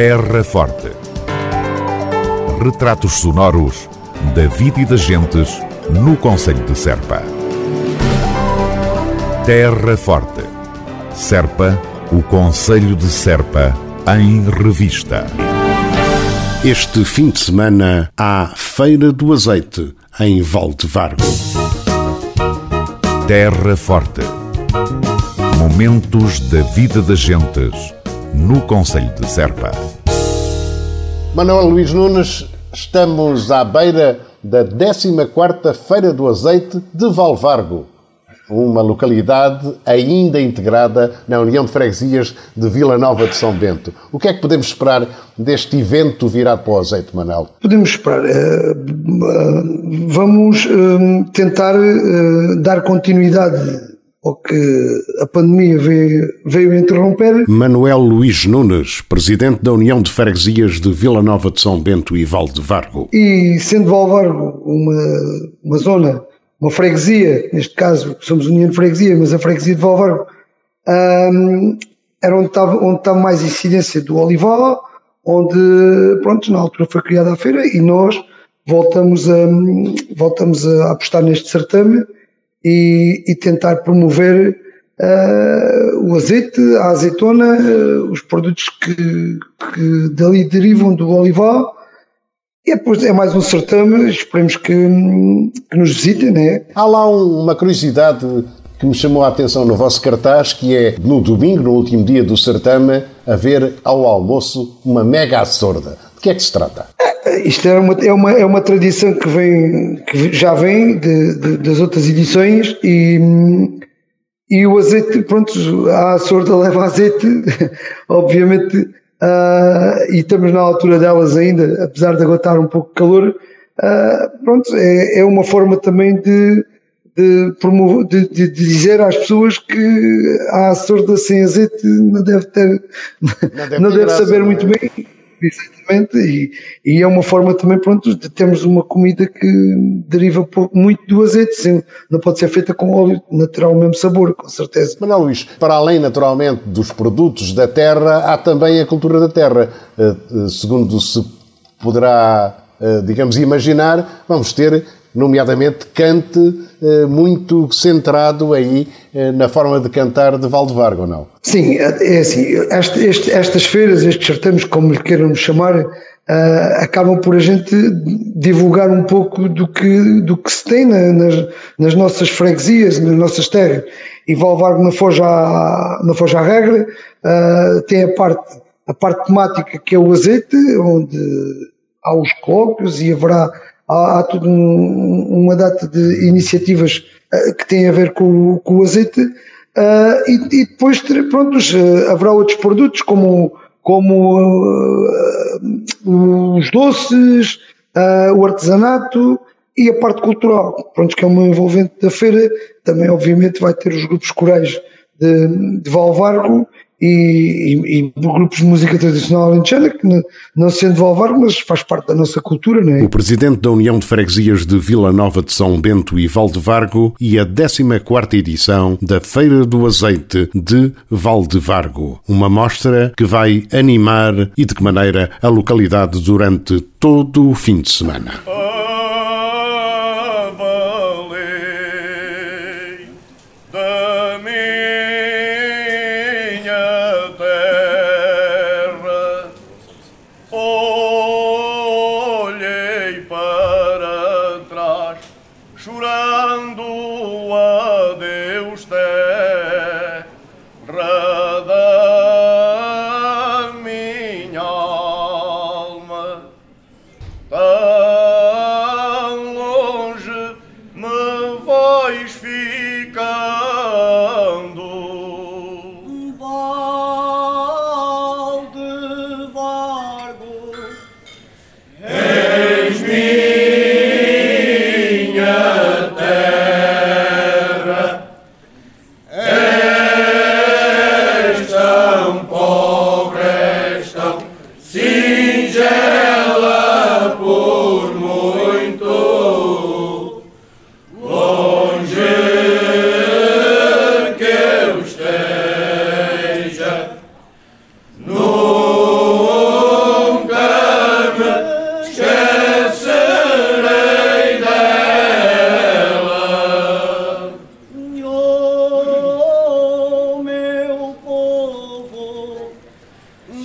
Terra Forte. Retratos sonoros da vida e das gentes no Conselho de Serpa. Terra Forte. Serpa, o Conselho de Serpa, em revista. Este fim de semana há Feira do Azeite em Valdevargo. Terra Forte. Momentos da vida das gentes no Conselho de Serpa. Manuel Luís Nunes, estamos à beira da 14ª Feira do Azeite de Valvargo, uma localidade ainda integrada na União de Freguesias de Vila Nova de São Bento. O que é que podemos esperar deste evento virado para o azeite, Manuel? Podemos esperar. eh, vamos eh, tentar eh, dar continuidade ao que a pandemia veio, veio interromper. Manuel Luís Nunes, presidente da União de Freguesias de Vila Nova de São Bento e Valdevargo. E sendo Valvargo uma, uma zona, uma freguesia, neste caso somos União de Freguesia, mas a freguesia de Valvargo, hum, era onde estava, onde estava mais incidência do olival, onde, pronto, na altura foi criada a feira e nós voltamos a, voltamos a apostar neste certame e, e tentar promover uh, o azeite, a azeitona, uh, os produtos que, que dali derivam do olival. E depois é mais um certame, esperemos que, que nos visitem, né? Há lá um- uma curiosidade que me chamou a atenção no vosso cartaz, que é no domingo, no último dia do certame, haver ao almoço uma mega sorda. De que é que se trata? Isto é uma, é uma, é uma tradição que, vem, que já vem de, de- das outras edições e, e o azeite, pronto, a sorda leva azeite, obviamente, ah, e estamos na altura delas ainda, apesar de aguentar um pouco de calor, ah, pronto, é, é uma forma também de, de, promover, de, de dizer às pessoas que a sorda sem azeite não deve ter, deve não deve graça, saber não é? muito bem. Exatamente, e, e é uma forma também, pronto, de termos uma comida que deriva pou- muito do azeite, sim, não pode ser feita com óleo, natural o mesmo sabor, com certeza. Manuel Luís, para além naturalmente dos produtos da terra, há também a cultura da terra. Eh, eh, Segundo se poderá, eh, digamos, imaginar, vamos ter, nomeadamente, cante eh, muito centrado aí eh, na forma de cantar de Valdevargo, não? Sim, é assim, este- este- estas feiras, estes certames, como lhe queiram chamar, ah, acabam por a gente divulgar um pouco do que, do que se tem na- nas, nas nossas freguesias, nas nossas terras. E Valvargo Foz à, na Foz à Regra ah, tem a parte, a parte temática que é o azeite, onde há os colóquios e haverá há, há toda um- uma data de iniciativas ah, que têm a ver com, com o azeite ah, e, e depois prontos, ah, haverá outros produtos como, como os doces, o artesanato e a parte cultural, pronto, que é uma envolvente da feira, também obviamente vai ter os grupos corais de, de Valvargo e, e, e grupos de música tradicional alentejana, que não, não sendo de Valvargo, mas faz parte da nossa cultura, não é? O presidente da União de Freguesias de Vila Nova de São Bento e Valdevargo e a 14ª edição da Feira do Azeite de Valdevargo. Uma mostra que vai animar e de que maneira a localidade durante todo o fim de semana. Chorando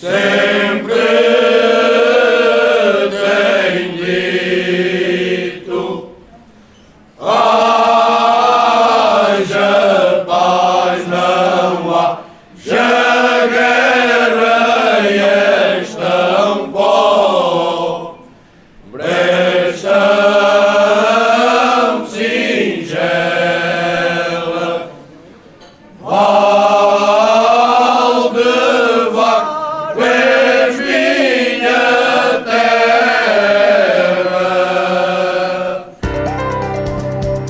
Senhor.